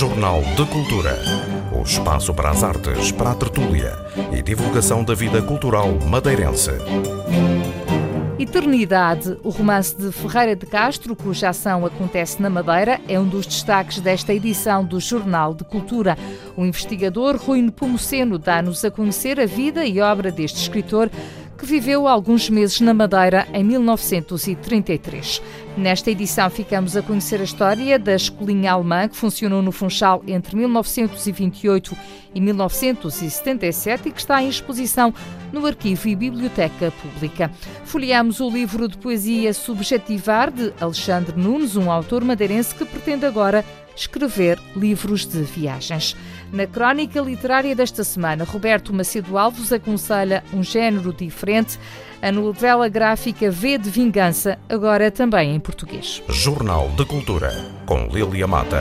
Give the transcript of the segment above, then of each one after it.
Jornal de Cultura. O espaço para as artes, para a tertúlia e divulgação da vida cultural madeirense. Eternidade, o romance de Ferreira de Castro, cuja ação acontece na Madeira, é um dos destaques desta edição do Jornal de Cultura. O investigador Rui Nepomuceno dá-nos a conhecer a vida e obra deste escritor que viveu alguns meses na Madeira em 1933. Nesta edição ficamos a conhecer a história da escolinha alemã que funcionou no Funchal entre 1928 e 1977 e que está em exposição no Arquivo e Biblioteca Pública. Folheamos o livro de poesia Subjetivar de Alexandre Nunes, um autor madeirense que pretende agora escrever livros de viagens. Na crónica literária desta semana, Roberto Macedo Alves aconselha um género diferente, a novela gráfica V de Vingança, agora também em português. Jornal de Cultura, com Lilia Mata.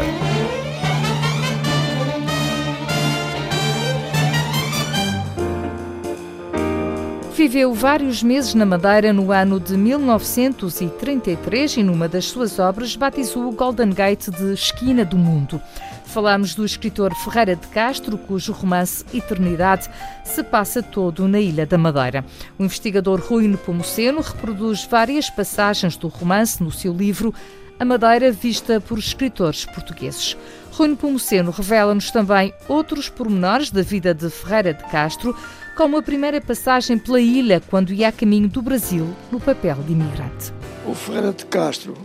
Viveu vários meses na Madeira no ano de 1933 e numa das suas obras batizou o Golden Gate de Esquina do Mundo. Falamos do escritor Ferreira de Castro, cujo romance Eternidade se passa todo na Ilha da Madeira. O investigador Rui Nepomuceno reproduz várias passagens do romance no seu livro A Madeira Vista por Escritores Portugueses. Rui Nepomuceno revela-nos também outros pormenores da vida de Ferreira de Castro, como a primeira passagem pela ilha quando ia a caminho do Brasil no papel de imigrante. O Ferreira de Castro,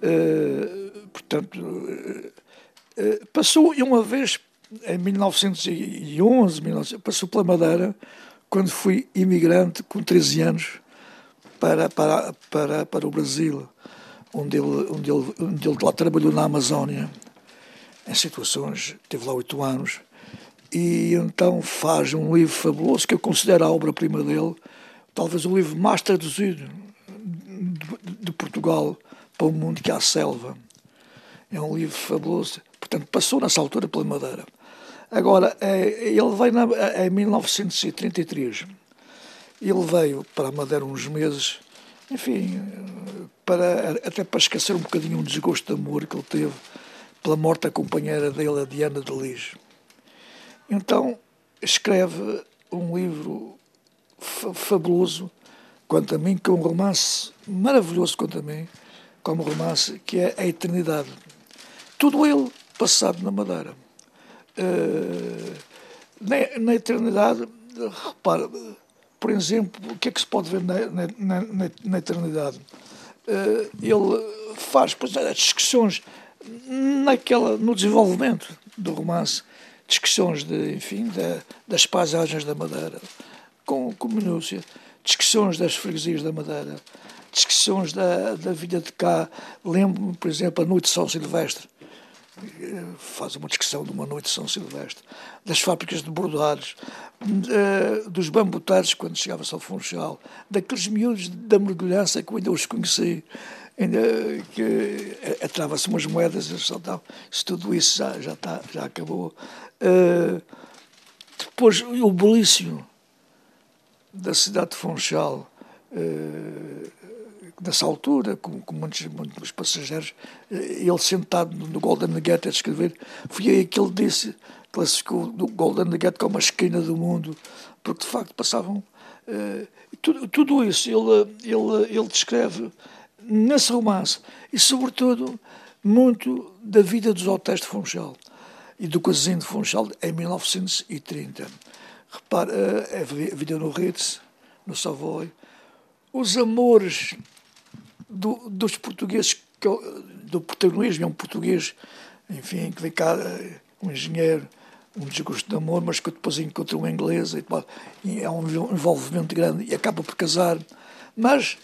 eh, portanto, passou uma vez em 1911, 19, passou pela Madeira quando fui imigrante com 13 anos para, para, para, para o Brasil, onde ele, onde, ele, onde ele lá trabalhou na Amazónia, em situações, teve lá oito anos e então faz um livro fabuloso que eu considero a obra-prima dele, talvez o livro mais traduzido de, de, Portugal para o mundo, que é a Selva. É um livro fabuloso, portanto, passou nessa altura pela Madeira. Agora, é, ele veio na, em 1933. Ele veio para a Madeira uns meses, enfim, para, até para esquecer um bocadinho um desgosto de amor que ele teve pela morte da companheira dele, a Diana de Lis. Então escreve um livro fabuloso, quanto a mim, que é um romance maravilhoso quanto a mim, como romance, que é A Eternidade. Tudo ele passado na Madeira. Uh, na, na, Eternidade, repara, por exemplo, o que é que se pode ver na, na, na, na Eternidade? Uh, ele faz pois, as discussões naquela, no desenvolvimento do romance discussões de, enfim, de, das paisagens da Madeira, com, com minúcia, discussões das freguesias da Madeira, discussões da, da vida de cá. Lembro-me, por exemplo, a Noite de São Silvestre, faz uma discussão de uma noite de São Silvestre, das fábricas de bordados, dos bambuteiros quando chegava a São Funchal, daqueles miúdos da mergulhança que eu ainda os conheci, ainda que atrava-se umas moedas, eles saltavam, isso, tudo isso já, já, está, já acabou. Uh, depois o bulício da cidade de Funchal, nessa altura, com, com muitos, muitos, passageiros, uh, ele sentado no Golden Gate a escrever, foi aí que ele disse, classificou o Golden Gate como a esquina do mundo, porque de facto passavam. tudo, tudo isso ele, ele, ele descreve nesse romance e, sobretudo, muito da vida dos hotéis de Funchal e do Casino de Funchal em 1930. Repare, eh, a vida no Ritz, no Savoy, os amores do, dos portugueses, do protagonismo, é um português, enfim, que vem cá, eh, um engenheiro, um desgosto de amor, mas que depois encontra uma inglesa e, é um envolvimento grande e acaba por casar. Mas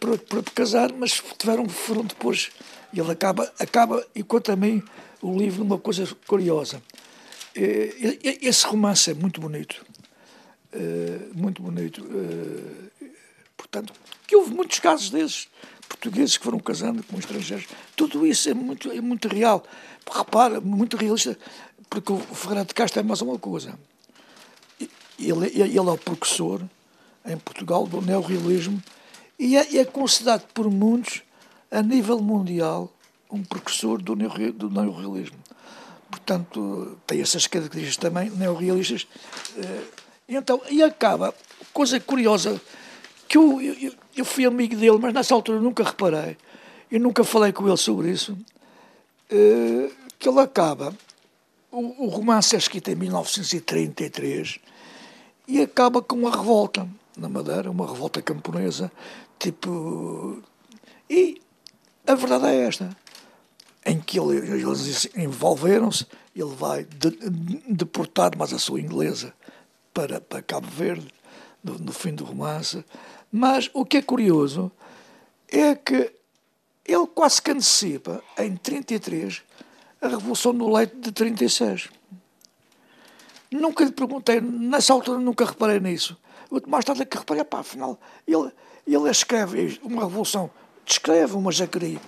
para, para casar, mas tiveram, foram depois. E ele acaba, acaba, e quanto a mim, o livro numa coisa curiosa. Eh, esse romance é muito bonito. Eh, muito bonito. Portanto, que houve muitos casos desses, portugueses que foram casando com estrangeiros. Tudo isso é muito, é muito real. Repara, muito realista, porque o Ferreira de Castro é mais uma coisa. Ele, ele é o professor em Portugal do neorrealismo e é, é considerado por muitos, a nível mundial, um precursor do, neorrealismo. portanto, tem essas características também neorrealistas. Eh, então, e acaba, coisa curiosa, que eu, eu, eu fui amigo dele, mas nessa altura nunca reparei, eu nunca falei com ele sobre isso, eh, que ele acaba, o, o romance é escrito em 1933 e acaba com uma revolta na Madeira, uma revolta camponesa, tipo. E a verdade é esta: em que ele, eles envolveram-se, ele vai de, deportado, mas a sua inglesa, para, para Cabo Verde, no, no fim do romance. Mas o que é curioso é que ele quase que antecipa, em 33, a Revolução do Leite de 36. Nunca lhe perguntei, nessa altura nunca reparei nisso. Mais tarde é que reparei, pá, afinal, ele, ele escreve uma revolução, descreve uma jacaria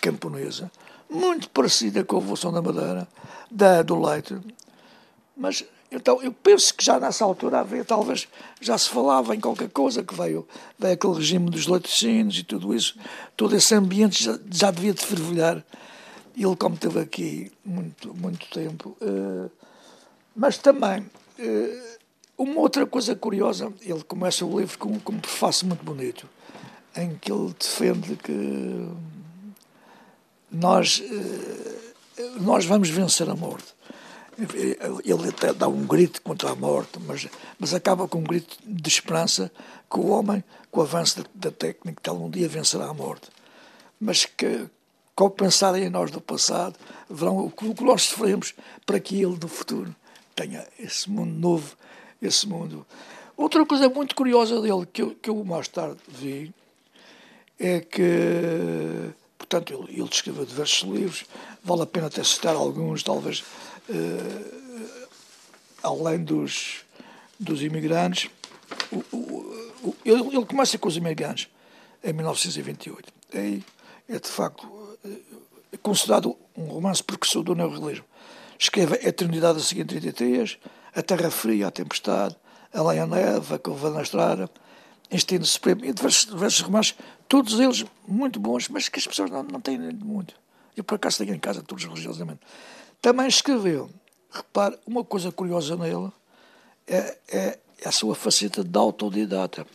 camponesa, muito parecida com a Revolução da Madeira, da, do Leite, mas então eu penso que já nessa altura havia, talvez já se falava em qualquer coisa que veio, veio aquele regime dos laticínios e tudo isso, todo esse ambiente já, já devia de fervilhar. Ele, como esteve aqui muito, muito tempo, uh, mas também, uh, uma outra coisa curiosa, ele começa o livro com, com um prefácio muito bonito, em que ele defende que nós, uh, nós vamos vencer a morte. Ele até dá um grito contra a morte, mas, mas acaba com um grito de esperança que o homem, com o avanço da, da técnica, um dia vencerá a morte. Mas que, ao pensarem em nós do passado, verão o que nós sofremos para que ele do futuro tenha esse mundo novo, esse mundo. Outra coisa muito curiosa dele, que eu, que eu mais tarde vi, é que, portanto, ele, ele escreveu diversos livros, vale a pena até citar alguns, talvez, além dos, dos imigrantes. O, o, ele, ele, começa com os imigrantes em 1928. É, é de facto é considerado um romance precursor do neorrealismo. Escreve A Eternidade a seguir 33, A Terra Fria, A Tempestade, A Lei Neve, A Curva na Estrada, Instinto Supremo, e diversos, diversos romances, todos eles muito bons, mas que as pessoas não, não têm muito. Eu, por acaso, tenho em casa todos religiosamente. Também escreveu, repare, uma coisa curiosa nele é, é a sua faceta de autodidata.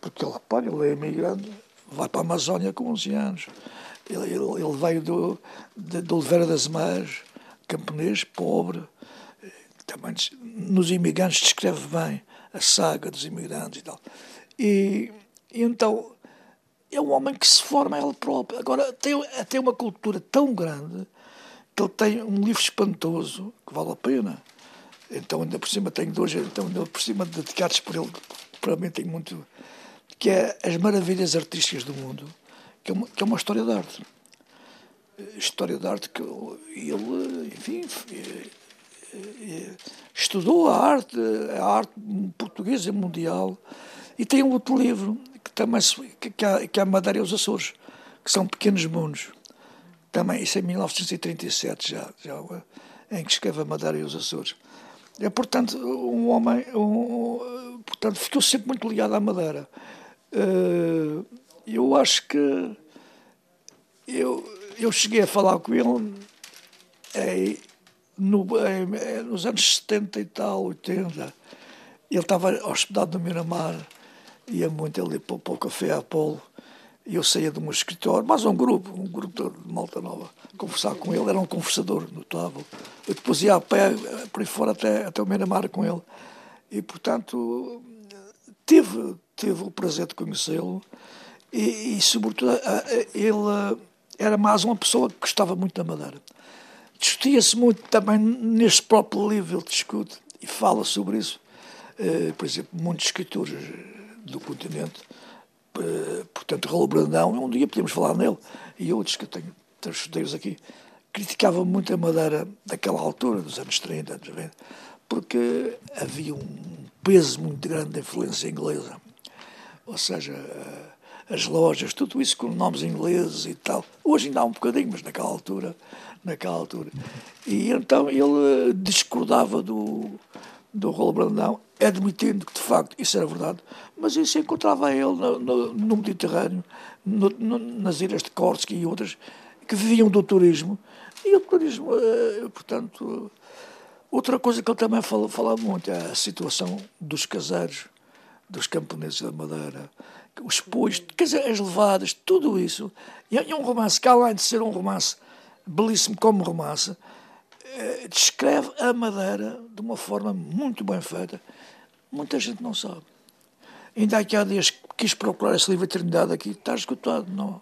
Porque ele, repare, ele é imigrante, vai para a Amazónia com 11 anos. Ele, ele, ele veio do, de, de Oliveira das Mães, camponês, pobre. Também nos imigrantes descreve bem a saga dos imigrantes e tal. E, e então é um homem que se forma ele próprio. Agora, tem, tem uma cultura tão grande ele tem um livro espantoso que vale a pena. Então, ainda por cima, tenho dois, então, ainda por cima, dedicados por ele, para mim, tenho muito. que é As Maravilhas Artísticas do Mundo, que é uma, que é uma história de arte. História de arte que ele, enfim, estudou a arte, a arte portuguesa e mundial, e tem um outro livro que também que, é, que é a Madeira e os Açores, que são pequenos mundos também, isso é em 1937 já, já em que escreve a Madeira e os Açores. É, portanto, um homem, um, portanto, ficou sempre muito ligado à Madeira. Uh, eu acho que eu, eu cheguei a falar com ele é, no, é, nos anos 70 e tal, 80. Ele estava hospedado no Miramar, ia muito ali para, para o Café Apolo e eu saía de um escritório, mais um grupo, um grupo de malta nova, conversar com ele, era um conversador notável. Eu depois ia a pé, por aí fora, até, até o Miramar com ele. E, portanto, tive, tive o prazer de conhecê-lo e, e, sobretudo, ele era mais uma pessoa que gostava muito da Madeira. Discutia-se muito também neste próprio livro, ele discute e fala sobre isso. Eh, por exemplo, muitos escritores do continente eh, portanto, Raul Brandão, um dia podemos falar nele, e outros que eu tenho, chuteiros aqui, criticava muito a Madeira daquela altura, dos anos 30, anos 20, porque havia um peso muito grande da influência inglesa. Ou seja, eh, as lojas, tudo isso com nomes ingleses e tal. Hoje ainda há um bocadinho, mas naquela altura, naquela altura. E então ele discordava do, do Raul Brandão, admitindo que de facto isso era verdade, mas isso encontrava ele no, no, no Mediterrâneo, no, nas ilhas de Corsica e outras, que viviam do turismo E o turismo, uh, portanto, outra coisa que ele também fala, fala muito é a situação dos caseiros, dos camponeses da Madeira, os pois, quer dizer, as levadas, tudo isso. E é um romance que, além de ser um romance belíssimo como romance, eh, descreve a Madeira de uma forma muito bem feita. Muita gente não sabe. Ainda aqui há dias quis procurar esse livro Eternidade aqui, está esgotado, não,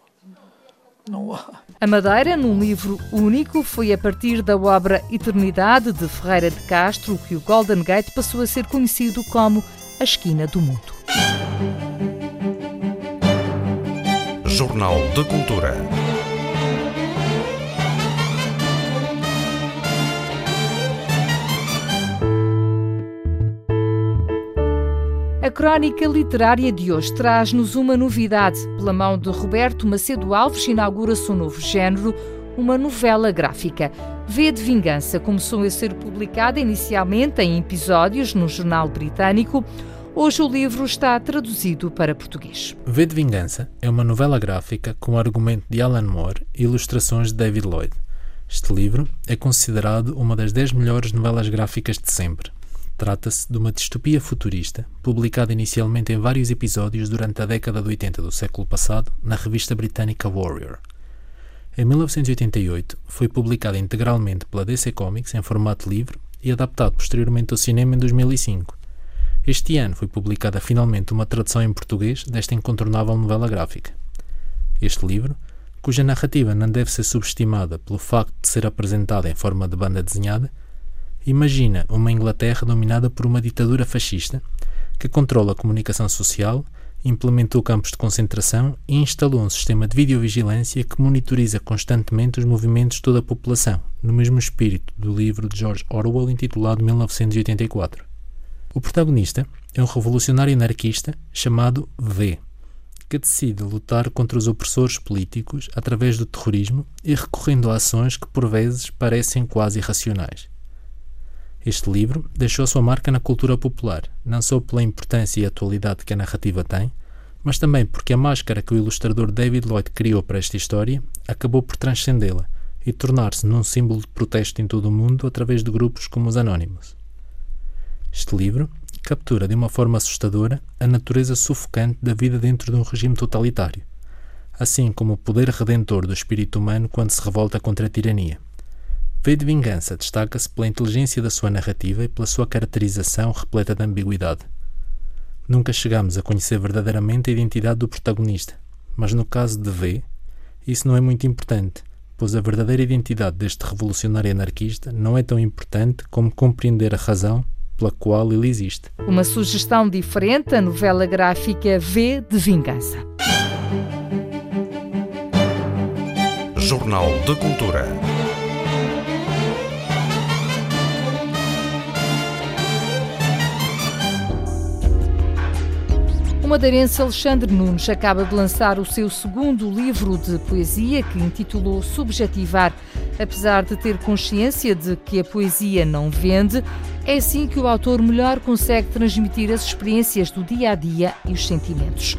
não há. A Madeira, num livro único, foi a partir da obra Eternidade de Ferreira de Castro que o Golden Gate passou a ser conhecido como a esquina do mundo. Jornal de Cultura. Crónica literária de hoje traz-nos uma novidade. Pela mão de Roberto Macedo Alves, inaugura-se um novo género, uma novela gráfica. V de Vingança começou a ser publicada inicialmente em episódios no jornal britânico. Hoje o livro está traduzido para português. V de Vingança é uma novela gráfica com argumento de Alan Moore e ilustrações de David Lloyd. Este livro é considerado uma das 10 melhores novelas gráficas de sempre. Trata-se de uma distopia futurista, publicada inicialmente em vários episódios durante a década de 80 do século passado na revista britânica Warrior. Em 1988, foi publicada integralmente pela DC Comics em formato livre e adaptado posteriormente ao cinema em 2005. Este ano foi publicada finalmente uma tradução em português desta incontornável novela gráfica. Este livro, cuja narrativa não deve ser subestimada pelo facto de ser apresentada em forma de banda desenhada, Imagina uma Inglaterra dominada por uma ditadura fascista que controla a comunicação social, implementou campos de concentração e instalou um sistema de videovigilância que monitoriza constantemente os movimentos de toda a população, no mesmo espírito do livro de George Orwell intitulado 1984. O protagonista é um revolucionário anarquista chamado V, que decide lutar contra os opressores políticos através do terrorismo e recorrendo a ações que por vezes parecem quase irracionais. Este livro deixou sua marca na cultura popular, não só pela importância e atualidade que a narrativa tem, mas também porque a máscara que o ilustrador David Lloyd criou para esta história acabou por transcendê-la e tornar-se num símbolo de protesto em todo o mundo através de grupos como os Anónimos. Este livro captura de uma forma assustadora a natureza sufocante da vida dentro de um regime totalitário, assim como o poder redentor do espírito humano quando se revolta contra a tirania. V de Vingança destaca-se pela inteligência da sua narrativa e pela sua caracterização repleta de ambiguidade. Nunca chegamos a conhecer verdadeiramente a identidade do protagonista, mas no caso de V, isso não é muito importante, pois a verdadeira identidade deste revolucionário anarquista não é tão importante como compreender a razão pela qual ele existe. Uma sugestão diferente, a novela gráfica V de Vingança. Jornal de Cultura. Madeirense Alexandre Nunes acaba de lançar o seu segundo livro de poesia, que intitulou Subjetivar. Apesar de ter consciência de que a poesia não vende, é assim que o autor melhor consegue transmitir as experiências do dia a dia e os sentimentos.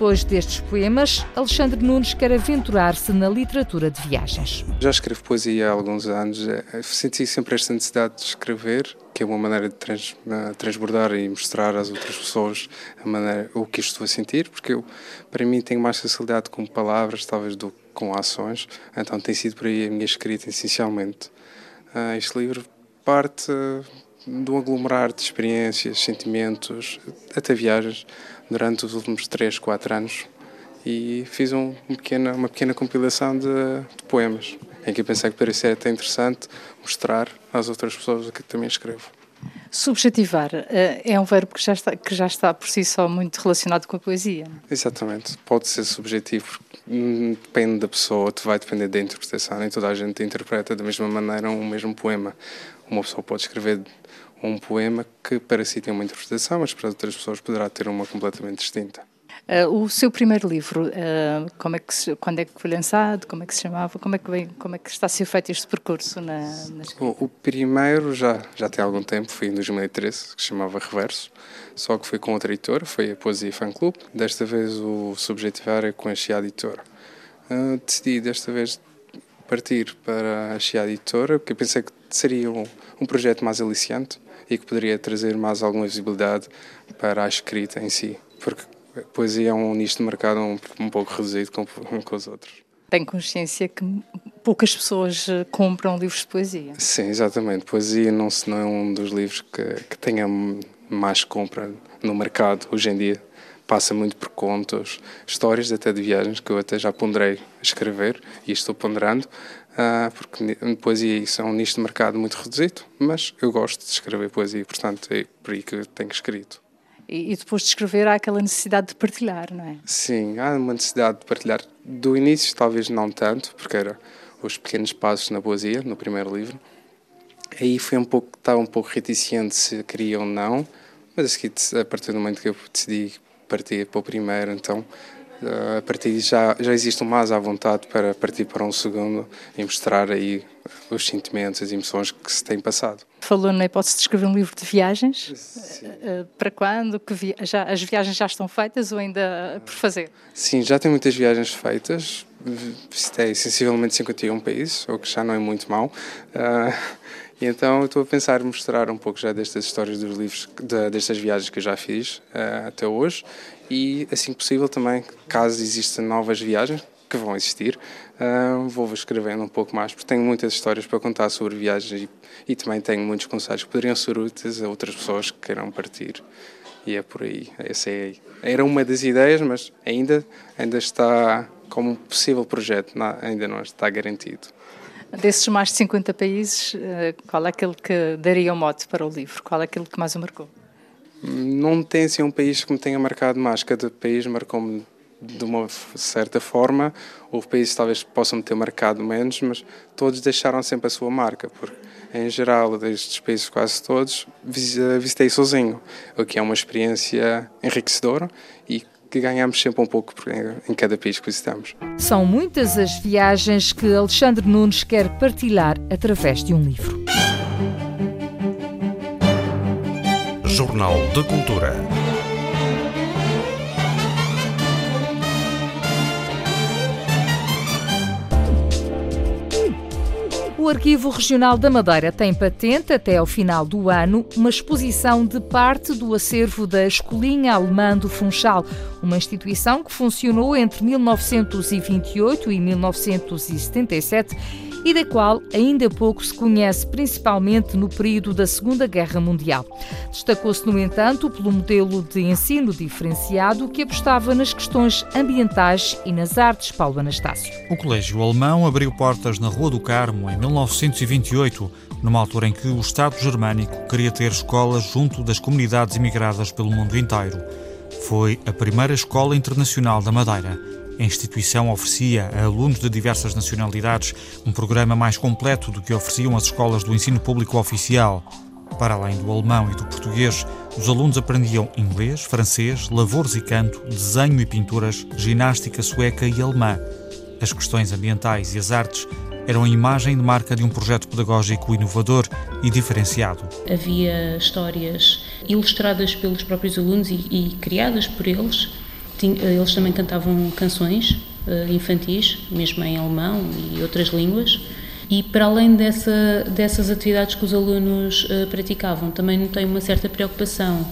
Depois destes poemas, Alexandre Nunes quer aventurar-se na literatura de viagens. Já escrevo poesia há alguns anos. É, senti sempre esta necessidade de escrever, que é uma maneira de trans, transbordar e mostrar às outras pessoas a maneira, o que estou a sentir, porque eu, para mim, tenho mais facilidade com palavras, talvez, do que com ações. Então tem sido por aí a minha escrita, essencialmente. Ah, este livro parte de um aglomerar de experiências, sentimentos, até viagens durante os últimos 3, 4 anos e fiz um, uma, pequena, uma pequena compilação de, de poemas em que pensei que poderia ser até interessante mostrar às outras pessoas o que também escrevo. Subjetivar eh, é um verbo que já, está, que já está por si só muito relacionado com a poesia. Exatamente. Pode ser subjetivo, depende da pessoa, vai depender da interpretação. Nem toda a gente interpreta da mesma maneira um mesmo poema. Uma pessoa pode escrever um poema que para si tem uma interpretação, mas para outras pessoas poderá ter uma completamente distinta. Uh, o seu primeiro livro, uh, como é que quando é que foi lançado, como é que se chamava, como é que, vem, como é que está a ser feito este percurso na, na o, o, primeiro já, já tem algum tempo, foi em 2013, que se chamava Reverso, só que foi com outra editora, foi a Poesia Fan Club, desta vez o Subjetivar é com a Chia Editora. Uh, decidi desta vez partir para a Chia Editora, porque pensei que seria um, um projeto mais aliciante e que poderia trazer mais alguma visibilidade para a escrita em si, porque a poesia é um nicho de mercado um, um pouco reduzido com, com os outros. Tem consciência que poucas pessoas eh, compram livros de poesia. Sim, exatamente. Poesia não, não é um dos livros que, que tenha mais compra no mercado hoje em dia. Passa muito por contos, histórias até de viagens que eu até já ponderei escrever e estou ponderando, uh, porque poesia isso é um nicho de mercado muito reduzido, mas eu gosto de escrever poesia, portanto é por aí que eu tenho escrito. E, depois de escrever há aquela necessidade de partilhar, não é? Sim, há uma necessidade de partilhar. Do início talvez não tanto, porque era os pequenos passos na poesia, no primeiro livro. Aí foi um pouco, estava um pouco reticente se queria ou não, mas a partir do momento que eu decidi partir para o primeiro, então eh, a partir já já existe mais à vontade para partir para um segundo e mostrar aí os sentimentos, as emoções que se têm passado. Falou na hipótese de escrever um livro de viagens. Sim. Eh, para quando? Que via... já, as viagens já estão feitas ou ainda por fazer? Sim, já tem muitas viagens feitas. Visitei sensivelmente 51 países, o que já não é muito mal. Uh, e então estou a pensar mostrar um pouco já destas histórias dos livros, de, destas viagens que eu já fiz uh, até hoje e, assim possível, também, caso existam novas viagens, que vão existir, uh, vou escrevendo um pouco mais, porque tenho muitas histórias para contar sobre viagens e, e também tenho muitos conselhos que poderiam ser úteis a outras pessoas que queiram partir. E é por aí. Essa é, era uma das ideias, mas ainda, ainda está como possível projeto, não, ainda não está garantido. Desses mais de 50 países, eh, qual é aquele que daria o mote para o livro? Qual é aquele que mais o marcou? Não tem assim um país que me tenha marcado mais. Cada país marcou-me de uma certa forma. Houve países talvez possam ter marcado menos, mas todos deixaram sempre a sua marca, porque em geral, destes países quase todos, visitei sozinho, o que é uma experiência enriquecedora e que ganhamos sempre um pouco em cada país que visitamos. São muitas as viagens que Alexandre Nunes quer partilhar através de um livro. Jornal de Cultura. Arquivo Regional da Madeira tem patente até ao final do ano uma exposição de parte do acervo da Escolinha Alemã do Funchal, uma instituição que funcionou entre 1928 e 1977 e da qual ainda pouco se conhece, principalmente no período da Segunda Guerra Mundial. Destacou-se, no entanto, pelo modelo de ensino diferenciado que apostava nas questões ambientais e nas artes. Paulo Anastácio. O Colégio Alemão abriu portas na Rua do Carmo em 1928, numa altura em que o Estado germânico queria ter escolas junto das comunidades imigradas pelo mundo inteiro. Foi a primeira escola internacional da Madeira. A instituição oferecia a alunos de diversas nacionalidades um programa mais completo do que ofereciam as escolas do ensino público oficial. Para além do alemão e do português, os alunos aprendiam inglês, francês, lavores e canto, desenho e pinturas, ginástica sueca e alemã. As questões ambientais e as artes eram a imagem de marca de um projeto pedagógico inovador e diferenciado. Havia histórias ilustradas pelos próprios alunos e, e criadas por eles. Eles também cantavam canções uh, infantis, mesmo em alemão e outras línguas. E para além dessa, dessas atividades que os alunos uh, praticavam, também notei uma certa preocupação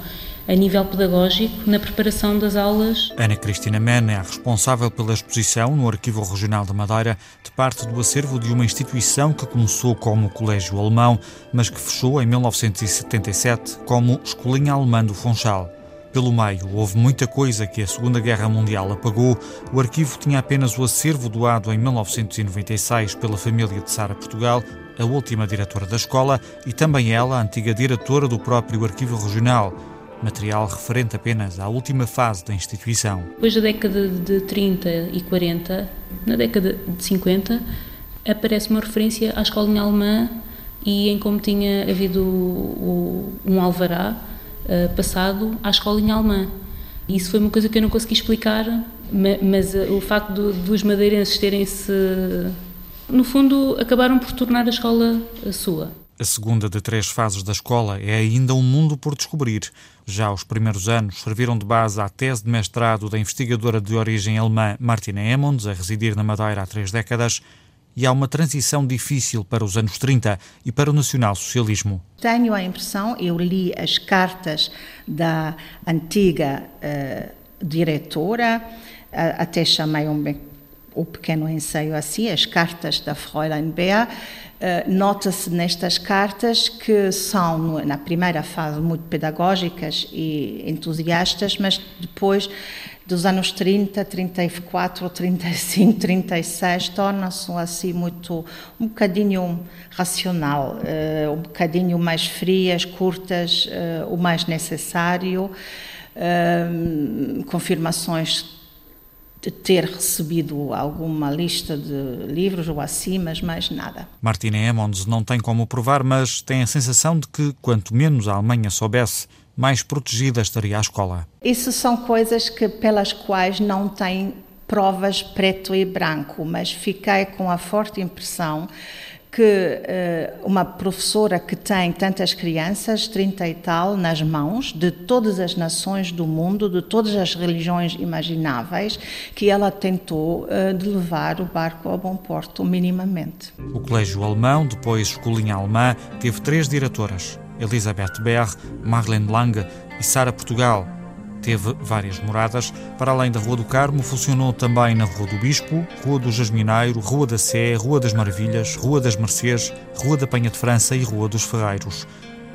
a nível pedagógico na preparação das aulas. Ana Cristina Mena é responsável pela exposição no Arquivo Regional da Madeira de parte do acervo de uma instituição que começou como Colégio Alemão, mas que fechou em 1977 como Escolinha Alemã do Funchal. Pelo meio, houve muita coisa que a Segunda Guerra Mundial apagou. O arquivo tinha apenas o acervo doado em 1996 pela família de Sara Portugal, a última diretora da escola, e também ela, a antiga diretora do próprio Arquivo Regional material referente apenas à última fase da instituição. Depois da década de 30 e 40, na década de 50, aparece uma referência à escolinha alemã e em como tinha havido um alvará uh, passado à escolinha alemã. Isso foi uma coisa que eu não consegui explicar, mas uh, o facto dos madeirenses terem-se, no fundo, acabaram por tornar a escola a sua. A segunda de três fases da escola é ainda um mundo por descobrir. Já os primeiros anos serviram de base à tese de mestrado da investigadora de origem alemã Martina Emmons, a residir na Madeira há três décadas, e há uma transição difícil para os anos 30 e para o nacional-socialismo. Tenho a impressão, eu li as cartas da antiga uh, diretora, uh, até chamei um, um pequeno ensaio assim, as cartas da Fräulein Bea, Uh, Nota-se nestas cartas que são, na primeira fase, muito pedagógicas e entusiastas, mas depois dos anos 30, 34, 35, 36, torna-se assim muito, um bocadinho racional, uh, um bocadinho mais frias, curtas, uh, o mais necessário, confirmações ter recebido alguma lista de livros ou assim, mas mais nada. Martina Emmons não tem como provar, mas tem a sensação de que quanto menos a Alemanha soubesse, mais protegida estaria a escola. Isso são coisas que, pelas quais não tem provas preto e branco, mas fiquei com a forte impressão que uh, uma professora que tem tantas crianças, 30 e tal, nas mãos, de todas as nações do mundo, de todas as religiões imagináveis, que ela tentou uh, de levar o barco ao bom porto, minimamente. O Colégio Alemão, depois Escolinha Alemã, teve três diretoras. Elisabeth Berr, Marlene Lange e Sara Portugal. Teve várias moradas. Para além da Rua do Carmo, funcionou também na Rua do Bispo, Rua do Jasmineiro, Rua da Sé, Rua das Maravilhas, Rua das Mercês, Rua da Penha de França e Rua dos Ferreiros.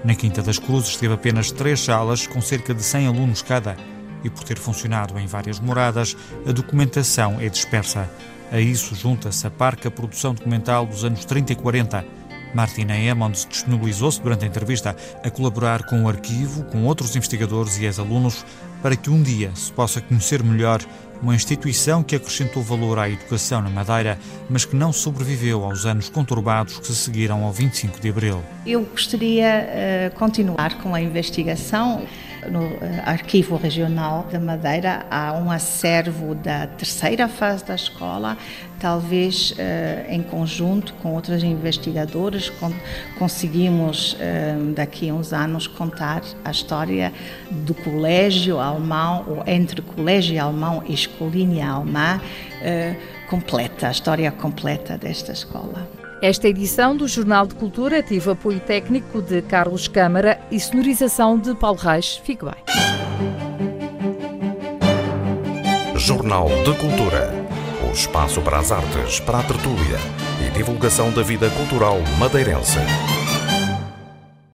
Na Quinta das Cruzes teve apenas três salas, com cerca de 100 alunos cada, e por ter funcionado em várias moradas, a documentação é dispersa. A isso junta-se a parca produção documental dos anos 30 e 40, Martina Emmons disponibilizou-se durante a entrevista a colaborar com o arquivo, com outros investigadores e ex-alunos, para que um dia se possa conhecer melhor uma instituição que acrescentou valor à educação na Madeira, mas que não sobreviveu aos anos conturbados que se seguiram ao 25 de abril. Eu gostaria de uh, continuar com a investigação no eh, Arquivo Regional da Madeira há um acervo da terceira fase da escola, talvez uh, em conjunto com outros investigadores con conseguimos uh, daqui a uns anos contar a história do colégio alemão ou entre colégio alemão e escolinha alemã completa, a história completa desta escola. Esta edição do Jornal de Cultura teve apoio técnico de Carlos Câmara e sonorização de Paulo Reis. Fique bem. Jornal de Cultura. O espaço para as artes, para a tertúlia e divulgação da vida cultural madeirense.